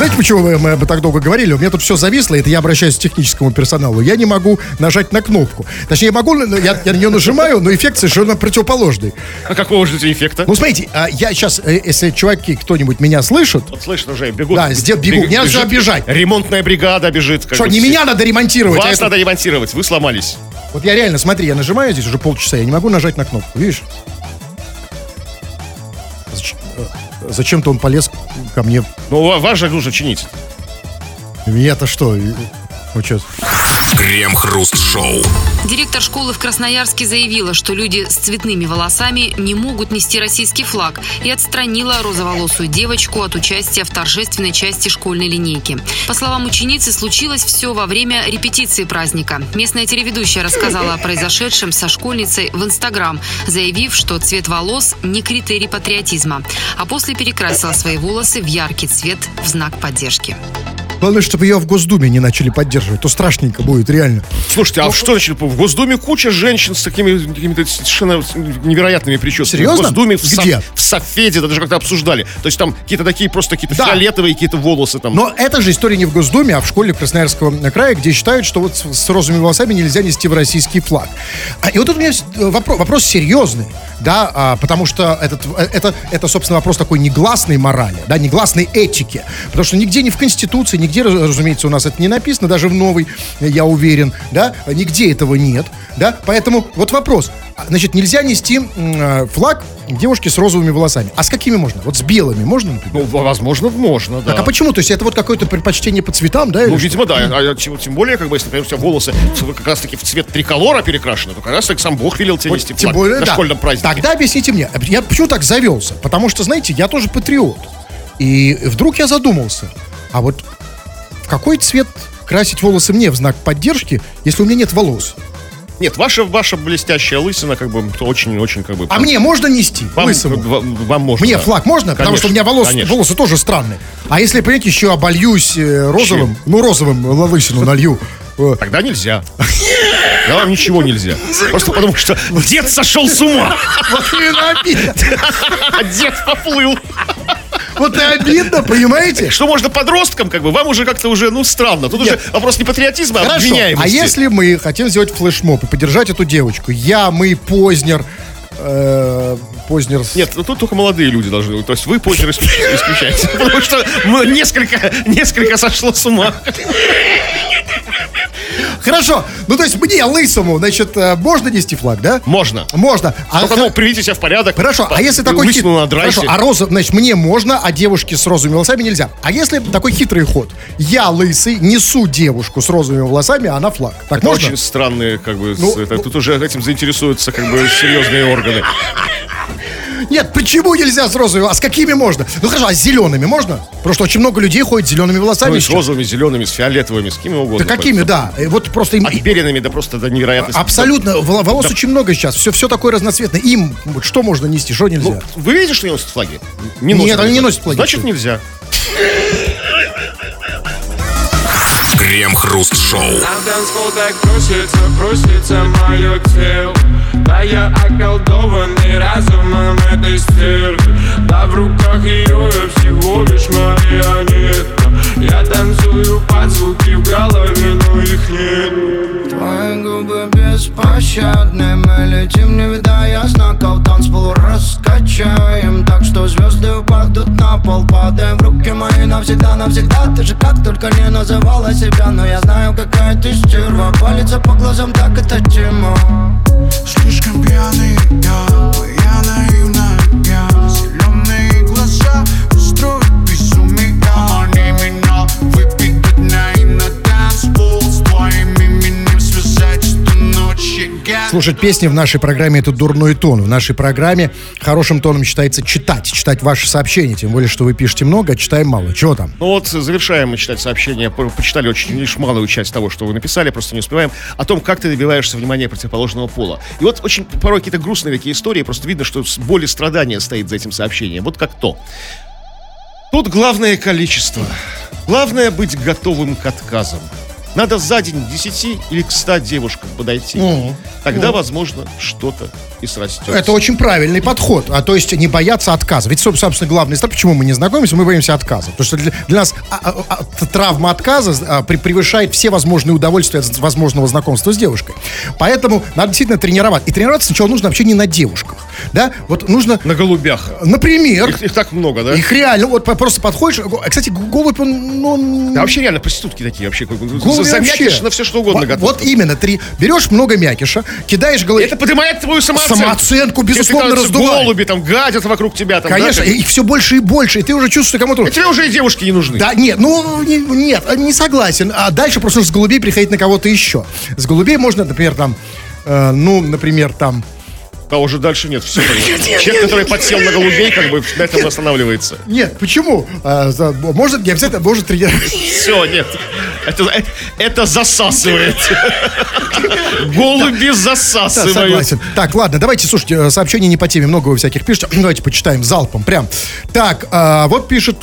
Знаете, почему мы, мы так долго говорили? У меня тут все зависло, это я обращаюсь к техническому персоналу. Я не могу нажать на кнопку. Точнее, я могу, но я, я на нее нажимаю, но эффект совершенно противоположный. А какого же эффекта? Ну, смотрите, а я сейчас, э, если чуваки, кто-нибудь меня слышит, Вот слышишь, уже бегут. Да, сдел- бегу. Не надо обижать. Ремонтная бригада бежит. что, не все. меня надо ремонтировать, а Вас это- надо ремонтировать, вы сломались. Вот я реально, смотри, я нажимаю здесь уже полчаса, я не могу нажать на кнопку, видишь? Э, Зачем-то он полез ко мне. Ну, же нужно чинить. Я-то что? Вот сейчас. Крем-хруст-шоу. Директор школы в Красноярске заявила, что люди с цветными волосами не могут нести российский флаг и отстранила розоволосую девочку от участия в торжественной части школьной линейки. По словам ученицы, случилось все во время репетиции праздника. Местная телеведущая рассказала о произошедшем со школьницей в Инстаграм, заявив, что цвет волос не критерий патриотизма, а после перекрасила свои волосы в яркий цвет в знак поддержки. Главное, чтобы ее в Госдуме не начали поддерживать, то страшненько будет, реально. Слушайте, а Ну, что значит, в Госдуме куча женщин с такими какими-то совершенно невероятными прическами. Серьезно? В Госдуме, в, Где? Со- в Софеде, это даже как-то обсуждали. То есть там какие-то такие просто какие-то Да. фиолетовые какие-то волосы там. Но это же история не в Госдуме, а в школе Красноярского края, где считают, что вот с, с розовыми волосами нельзя нести в российский флаг. А, и вот тут у меня с- вопрос, вопрос серьезный, да, а, потому что этот, э, это, это, собственно, вопрос такой негласной морали, да, негласной этики. Потому что нигде не в Конституции, нигде, раз- разумеется, у нас это не написано, даже в новой, я уверен, да, нигде этого нет, да, поэтому вот вопрос. А, Значит, нельзя нести э, флаг девушки с розовыми волосами. А с какими можно? Вот с белыми можно, например? Ну, возможно, можно, да. Так а почему? То есть это вот какое-то предпочтение по цветам, да? Ну, или что? видимо, да. А, тем, тем более, как бы, если, например, у тебя волосы как раз-таки в цвет триколора перекрашены, то как раз таки сам Бог велел тебе Вот нести тем флаг более, на да. школьном празднике. Тогда объясните мне, я почему так завелся? Потому что, знаете, я тоже патриот. И вдруг я задумался, а вот какой цвет красить волосы мне в знак поддержки, если у меня нет волос? Нет, ваша, ваша блестящая лысина, как бы, очень-очень, как бы... А мне можно нести вам, лысому? вам, вам можно. Мне да. флаг можно? Потому что у меня волос, конечно. волосы тоже странные. А если, понимаете, еще обольюсь э, розовым, ну, розовым лысину налью, э, Тогда нельзя. Да вам ничего нельзя. Просто потому что дед сошел с ума. [laughs] дед поплыл. Вот и обидно, понимаете? Что можно подросткам, как бы, вам уже как-то уже, ну, странно. Тут Нет. уже вопрос не патриотизма, а обвиняемости. а если мы хотим сделать флешмоб и поддержать эту девочку? Я, мы, Познер, э, Познер... Нет, ну тут только молодые люди должны быть. То есть вы исключ- исключаете. [laughs] Потому что несколько, несколько сошло с ума. Хорошо, ну то есть мне, лысому, значит, э, можно нести флаг, да? Можно. Можно. А Только, ну, приведите себя в порядок. Хорошо, а если такой хит... Хорошо, а роза, значит, мне можно, а девушке с розовыми волосами нельзя. А если такой хитрый ход? Я лысый, несу девушку с розовыми волосами, а она флаг. Так Это можно? очень странные, как бы, Ну, это- ну- тут уже этим заинтересуются, как бы, серьезные органы. Нет, почему нельзя с розовыми? А с какими можно? Ну хорошо, а с зелеными можно? Что очень много людей ходит с зелеными волосами. Ну, с розовыми, зелеными, с фиолетовыми, с какими угодно. Да какими, да. Вот просто им... Отберенными, да просто до невероятности. Абсолютно. Вол- Волос очень много сейчас. Все, все такое разноцветное. Им вот что можно нести, что нельзя? Ну, вы видите, что они носят флаги? Не Нет, они не носят флаги. Значит, нельзя. Крем-хруст-шоу. На танцпол так просится, просится мое тело. Да я околдованный разумом этой стервы. Да в руках ее я всего лишь марионетка. Я танцую под звуки в голове, но их нет. Твои губы беспощадны Мы летим, не видая знаков Танцпол раскачаем Звезды упадут на пол Падаем. В руки мои навсегда, навсегда. Ты же как только не называла себя Но я знаю, какая ты стерва. Палится по глазам, так это тема Слишком пьяный я, Слушать песни в нашей программе это дурной тон. В нашей программе хорошим тоном считается читать. Читать ваши сообщения. Тем более, что вы пишете много, а читаем мало. Чего там? Ну вот, завершаем мы читать сообщение. По- Почитали очень лишь малую часть того, что вы написали, просто не успеваем. О том, как ты добиваешься внимания противоположного пола. И вот очень порой какие-то грустные такие истории, просто видно, что боль и страдания стоит за этим сообщением. Вот как то. Тут главное количество. Главное быть готовым к отказам. Надо за день к 10 или к 100 девушкам подойти. Тогда, возможно, что-то и срастется. Это очень правильный подход. А то есть не бояться отказа. Ведь, соб- собственно, главный страх, почему мы не знакомимся, мы боимся отказа. Потому что для, для нас а, а, а, травма отказа а, при- превышает все возможные удовольствия от возможного знакомства с девушкой. Поэтому надо действительно тренировать. И тренироваться сначала нужно вообще не на девушках. Да? Вот нужно, На голубях. например, Их, их так много, да? их реально, вот просто подходишь. го- Кстати, голубь, он, ну, он- Да вообще реально проститутки такие вообще. Голубь голове замякиш вообще. на все что угодно готов. вот именно, три. Берешь много мякиша, кидаешь голове. Это поднимает твою самооценку. Самооценку, безусловно, раздувает. голуби там гадят вокруг тебя. Там, Конечно, да, их все больше и больше, и ты уже чувствуешь, что кому-то... И тебе уже и девушки не нужны. Да, нет, ну, не- нет, не согласен. А дальше просто с голубей переходить на кого-то еще. С голубей можно, например, там, э, ну, например, там... А уже дальше нет. Все, Человек, который подсел на голубей, как бы на этом останавливается. Нет, почему? А, может, не обязательно, может тренировать. Все, нет. Это, э, это засасывает. Голуби Да, засасывают. согласен. Так, ладно, давайте, слушайте, э, сообщений не по теме, много вы всяких пишете. [clears throat] Давайте почитаем залпом, прям. Так, а, вот пишет,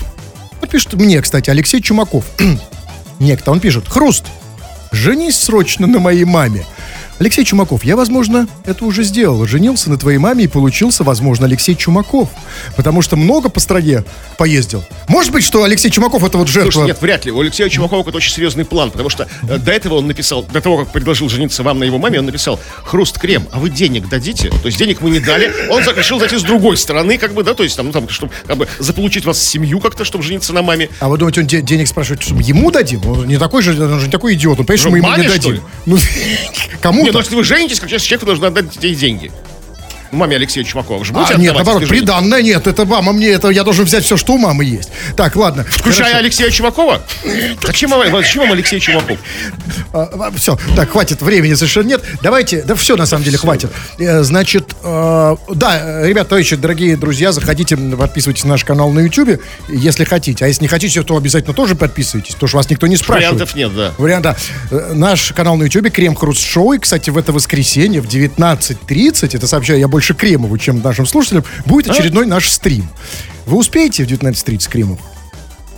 вот пишет мне, кстати, Алексей Чумаков. [clears throat] Некто, он пишет, Хруст, женись срочно на моей маме. Алексей Чумаков, я, возможно, это уже сделал. Женился на твоей маме и получился, возможно, Алексей Чумаков. Потому что много по стране поездил. Может быть, что Алексей Чумаков это вот жертва... Слушай, нет, вряд ли. У Алексея Чумакова это очень серьезный план, потому что э, до этого он написал, до того, как предложил жениться вам на его маме, он написал, хруст крем, а вы денег дадите? То есть денег мы не дали. Он решил зайти с другой стороны, как бы, да, то есть там, ну, там чтобы как бы заполучить вас в семью как-то, чтобы жениться на маме. А вы думаете, он де- денег спрашивает, чтобы ему дадим? Он не такой же, он же не такой идиот. Он понимает, что мы ему не дадим. Ну, [laughs] кому Нет, ну если вы женитесь, как человеку должны отдать ей деньги. Маме Алексея Чумакова. Будете А, нет, наоборот, приданное нет, это мама мне, это я должен взять все, что у мамы есть. Так, ладно. Включая хорошо. Алексея Чумакова? Зачем вам, Алексей Чумаков? все, так, хватит, времени совершенно нет. Давайте, да все, на самом деле, хватит. Э, Значит, э, да, ребят, товарищи, дорогие друзья, заходите, подписывайтесь на наш канал на YouTube, если хотите. А если не хотите, то обязательно тоже подписывайтесь, потому что вас никто не спрашивает. Вариантов нет, да. Варианта. Э, Наш канал на YouTube Крем Хруст Шоу. И, кстати, в это воскресенье в 19.30, это сообщаю я больше Кремову, чем нашим слушателям, будет очередной наш стрим. Вы успеете в 19.30, Кремов?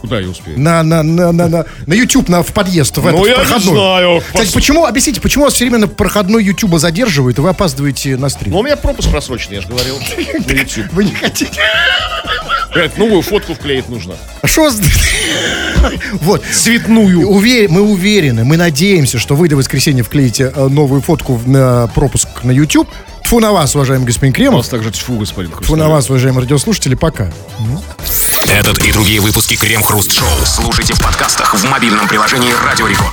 Куда я успею? На, на, на, на, на, на YouTube, на, в подъезд, в Ну, этот, в я не проходной. знаю. Кстати, почему, объясните, почему вас все время на проходной YouTube задерживают, и вы опаздываете на стрим? Ну, у меня пропуск просроченный, я же говорил. На [laughs] YouTube. Вы не хотите? Говорят, новую фотку вклеить нужно. А что вас- [laughs] Вот. Цветную. Уве- Мы уверены, мы надеемся, что вы до воскресенья вклеите э, новую фотку в- на пропуск на YouTube. Тфу на вас, уважаемый господин У Кремов. вас также тьфу, господин Тфу на вас, уважаемые радиослушатели, пока. Этот и другие выпуски Крем Хруст Шоу слушайте в подкастах в мобильном приложении Радио Рекорд.